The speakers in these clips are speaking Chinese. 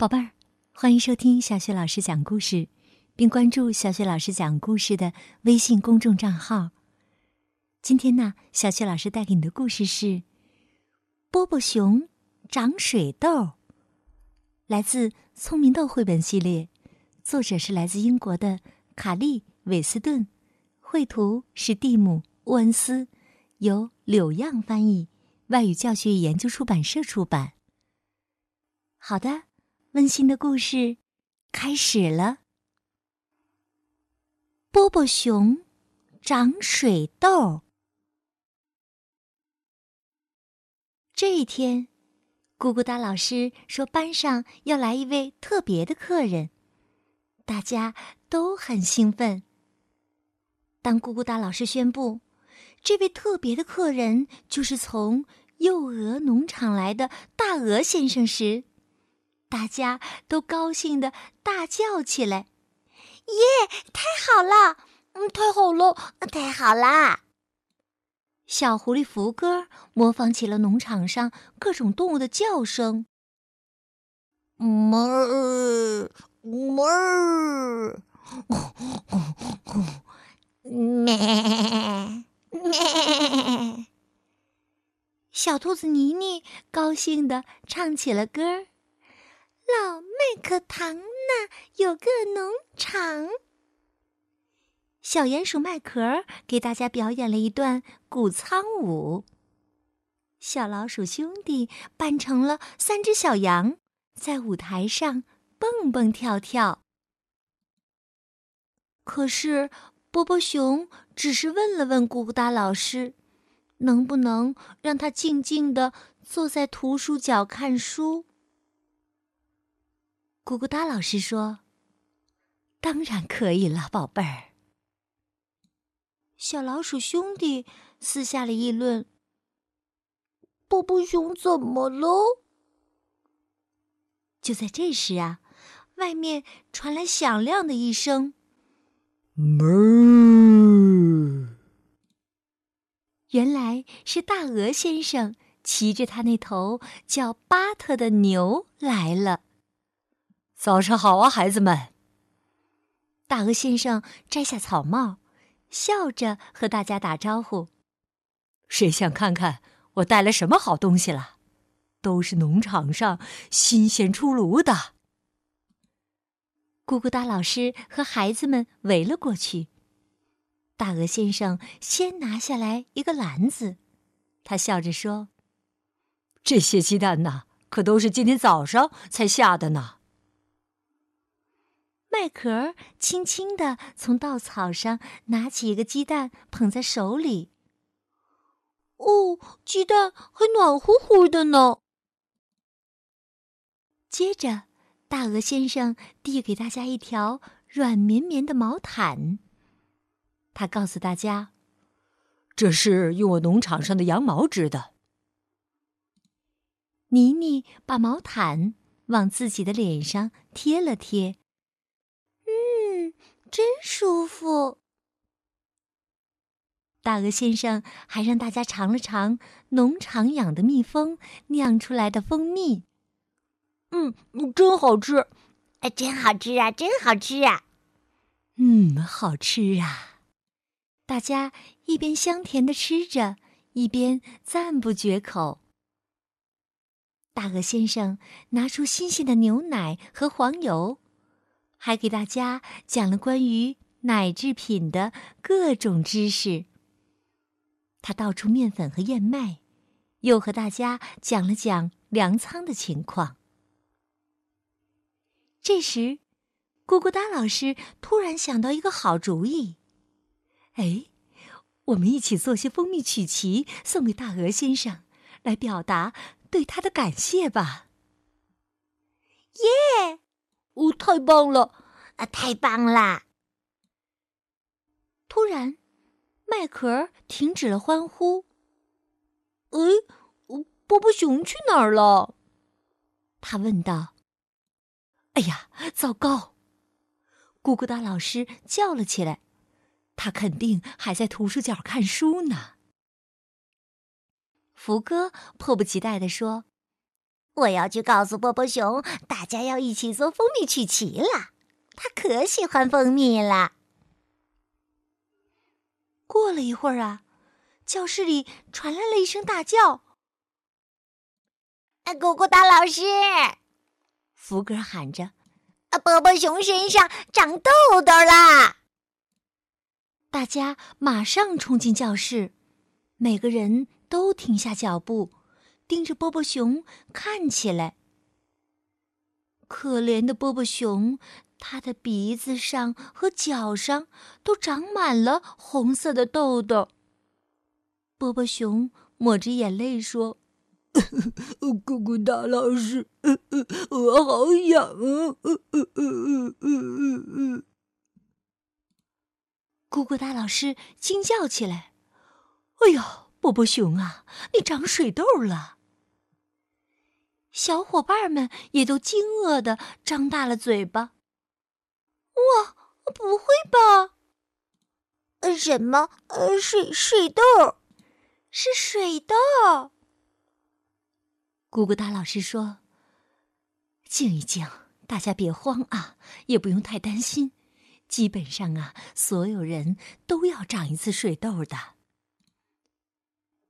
宝贝儿，欢迎收听小雪老师讲故事，并关注小雪老师讲故事的微信公众账号。今天呢，小雪老师带给你的故事是《波波熊长水痘》，来自《聪明豆》绘本系列，作者是来自英国的卡利·韦斯顿，绘图是蒂姆·沃恩斯，由柳样翻译，外语教学研究出版社出版。好的。温馨的故事开始了。波波熊长水痘。这一天，咕咕哒老师说班上要来一位特别的客人，大家都很兴奋。当咕咕哒老师宣布这位特别的客人就是从幼鹅农场来的大鹅先生时，大家都高兴的大叫起来：“耶！太好了！嗯，太好了！太好啦！”小狐狸福哥模仿起了农场上各种动物的叫声：“哞儿，哞儿，咩咩。”小兔子妮妮高兴的唱起了歌儿。老麦克唐那有个农场。小鼹鼠麦壳给大家表演了一段谷仓舞。小老鼠兄弟扮成了三只小羊，在舞台上蹦蹦跳跳。可是波波熊只是问了问咕咕哒老师，能不能让他静静的坐在图书角看书。咕咕哒老师说：“当然可以了，宝贝儿。”小老鼠兄弟私下里议论：“波波熊怎么了？”就在这时啊，外面传来响亮的一声：“哞！”原来是大鹅先生骑着他那头叫巴特的牛来了。早上好啊，孩子们！大鹅先生摘下草帽，笑着和大家打招呼。谁想看看我带来什么好东西了？都是农场上新鲜出炉的。咕咕哒老师和孩子们围了过去。大鹅先生先拿下来一个篮子，他笑着说：“这些鸡蛋呐，可都是今天早上才下的呢。”麦壳轻轻地从稻草上拿起一个鸡蛋，捧在手里。哦，鸡蛋还暖乎乎的呢。接着，大鹅先生递给大家一条软绵绵的毛毯。他告诉大家：“这是用我农场上的羊毛织的。”妮妮把毛毯往自己的脸上贴了贴。真舒服。大鹅先生还让大家尝了尝农场养的蜜蜂酿出来的蜂蜜。嗯，真好吃，哎，真好吃啊，真好吃啊。嗯，好吃啊！大家一边香甜的吃着，一边赞不绝口。大鹅先生拿出新鲜的牛奶和黄油。还给大家讲了关于奶制品的各种知识。他倒出面粉和燕麦，又和大家讲了讲粮仓的情况。这时，咕咕哒老师突然想到一个好主意：“哎，我们一起做些蜂蜜曲奇送给大鹅先生，来表达对他的感谢吧。”耶！哦，太棒了！啊，太棒啦！突然，麦壳停止了欢呼。哎，波波熊去哪儿了？他问道。哎呀，糟糕！咕咕哒老师叫了起来。他肯定还在图书角看书呢。福哥迫不及待地说：“我要去告诉波波熊，大家要一起做蜂蜜曲奇了。他可喜欢蜂蜜了。过了一会儿啊，教室里传来了一声大叫：“啊，果果大老师！”福哥喊着：“啊，波波熊身上长痘痘啦！”大家马上冲进教室，每个人都停下脚步，盯着波波熊看起来。可怜的波波熊。他的鼻子上和脚上都长满了红色的痘痘。波波熊抹着眼泪说：“咕咕哒老师，我好痒啊！”咕咕哒老师惊叫起来：“哎呦，波波熊啊，你长水痘了！”小伙伴们也都惊愕的张大了嘴巴。哇，不会吧？呃，什么？呃，水水痘？是水痘。咕咕哒老师说：“静一静，大家别慌啊，也不用太担心。基本上啊，所有人都要长一次水痘的。”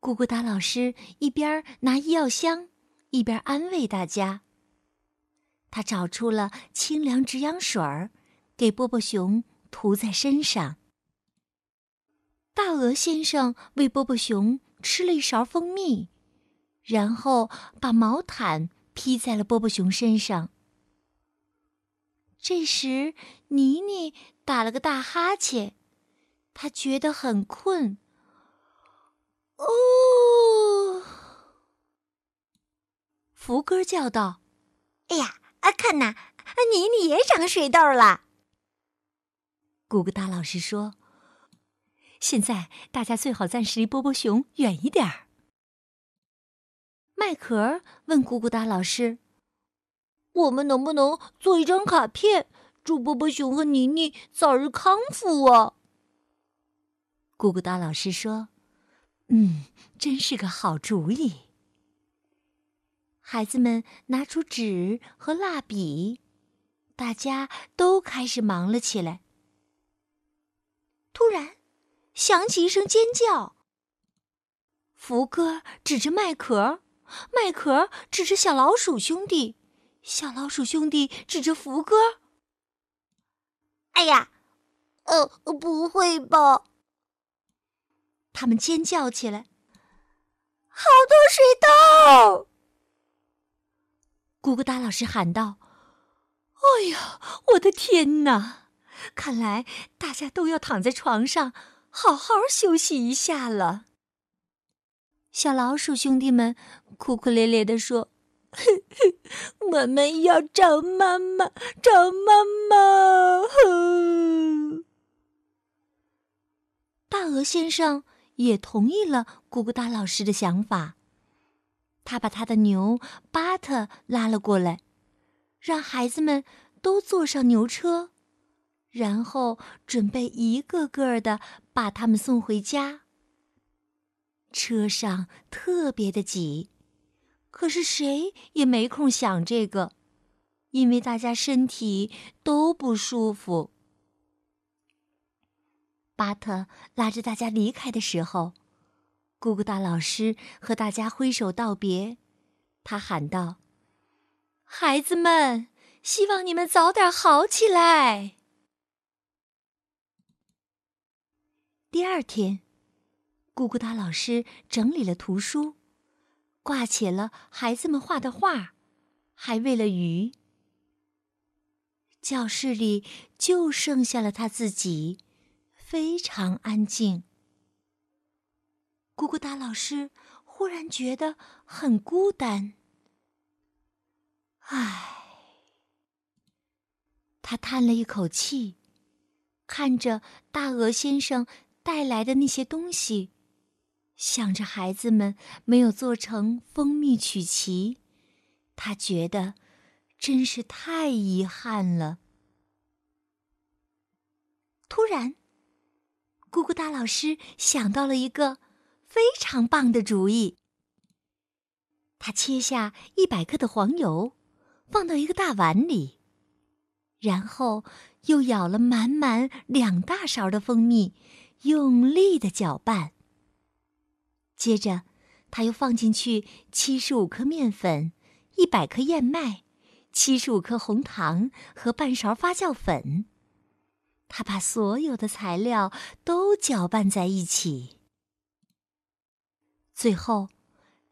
咕咕哒老师一边拿医药箱，一边安慰大家。他找出了清凉止痒水儿。给波波熊涂在身上。大鹅先生喂波波熊吃了一勺蜂蜜，然后把毛毯披在了波波熊身上。这时，妮妮打了个大哈欠，他觉得很困。哦，福哥叫道：“哎呀，啊，看呐，妮妮也长水痘了。”咕咕哒老师说：“现在大家最好暂时离波波熊远一点儿。”麦壳问咕咕哒老师：“我们能不能做一张卡片，祝波波熊和妮妮早日康复啊？”咕咕哒老师说：“嗯，真是个好主意。”孩子们拿出纸和蜡笔，大家都开始忙了起来。突然，响起一声尖叫。福哥指着麦壳，麦壳指着小老鼠兄弟，小老鼠兄弟指着福哥。哎呀，呃，不会吧！他们尖叫起来，好多水痘！咕咕哒老师喊道：“哎呀，我的天哪！”看来大家都要躺在床上好好休息一下了。小老鼠兄弟们哭哭咧咧地说：“我们要找妈妈，找妈妈！”大鹅先生也同意了咕咕哒老师的想法，他把他的牛巴特拉了过来，让孩子们都坐上牛车。然后准备一个个的把他们送回家。车上特别的挤，可是谁也没空想这个，因为大家身体都不舒服。巴特拉着大家离开的时候，咕咕哒老师和大家挥手道别，他喊道：“孩子们，希望你们早点好起来。”第二天，咕咕哒老师整理了图书，挂起了孩子们画的画，还喂了鱼。教室里就剩下了他自己，非常安静。咕咕哒老师忽然觉得很孤单，唉，他叹了一口气，看着大鹅先生。带来的那些东西，想着孩子们没有做成蜂蜜曲奇，他觉得真是太遗憾了。突然，咕咕哒老师想到了一个非常棒的主意。他切下一百克的黄油，放到一个大碗里，然后又舀了满满两大勺的蜂蜜，用力的搅拌。接着，他又放进去七十五克面粉、一百克燕麦、七十五克红糖和半勺发酵粉。他把所有的材料都搅拌在一起，最后。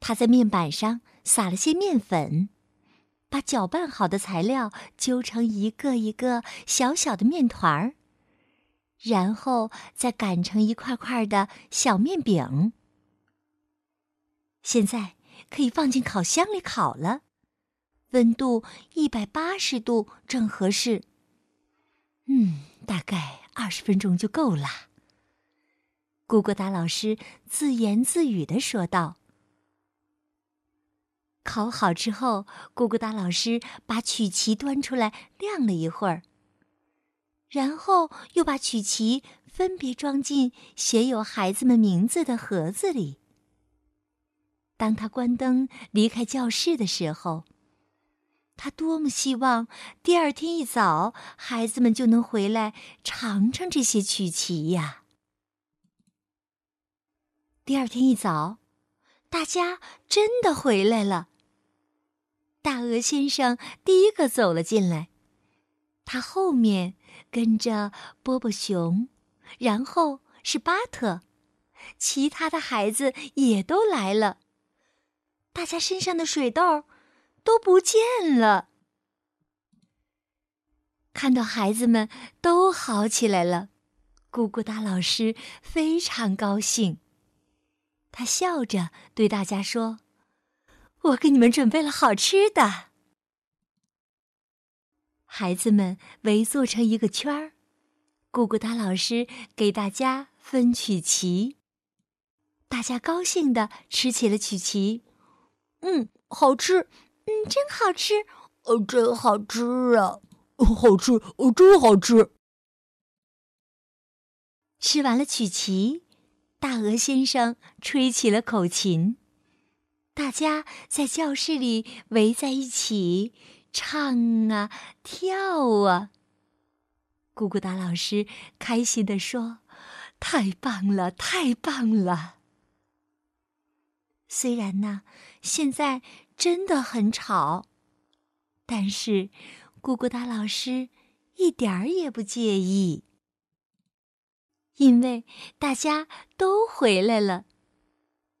他在面板上撒了些面粉，把搅拌好的材料揪成一个一个小小的面团儿，然后再擀成一块块的小面饼。现在可以放进烤箱里烤了，温度一百八十度正合适。嗯，大概二十分钟就够了。咕咕达老师自言自语的说道。烤好之后，咕咕哒老师把曲奇端出来晾了一会儿，然后又把曲奇分别装进写有孩子们名字的盒子里。当他关灯离开教室的时候，他多么希望第二天一早孩子们就能回来尝尝这些曲奇呀！第二天一早，大家真的回来了。大鹅先生第一个走了进来，他后面跟着波波熊，然后是巴特，其他的孩子也都来了。大家身上的水痘都不见了。看到孩子们都好起来了，咕咕哒老师非常高兴，他笑着对大家说。我给你们准备了好吃的。孩子们围坐成一个圈儿，咕咕哒老师给大家分曲奇。大家高兴的吃起了曲奇，嗯，好吃，嗯，真好吃，呃，真好吃啊，好吃，哦，真好吃。吃完了曲奇，大鹅先生吹起了口琴。大家在教室里围在一起唱啊跳啊。咕咕达老师开心地说：“太棒了，太棒了！”虽然呢，现在真的很吵，但是咕咕达老师一点儿也不介意，因为大家都回来了。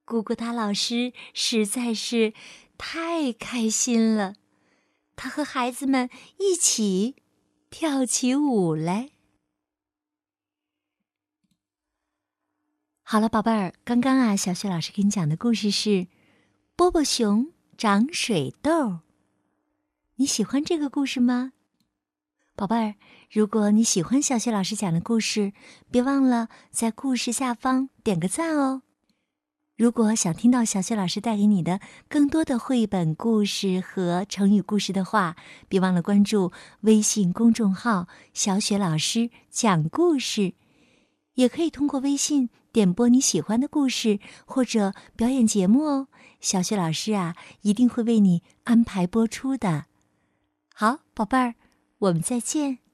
咕咕哒老师实在是太开心了，他和孩子们一起跳起舞来。好了，宝贝儿，刚刚啊，小雪老师给你讲的故事是《波波熊长水痘》。你喜欢这个故事吗，宝贝儿？如果你喜欢小雪老师讲的故事，别忘了在故事下方点个赞哦。如果想听到小雪老师带给你的更多的绘本故事和成语故事的话，别忘了关注微信公众号“小雪老师讲故事”，也可以通过微信点播你喜欢的故事或者表演节目哦。小雪老师啊，一定会为你安排播出的。好，宝贝儿，我们再见。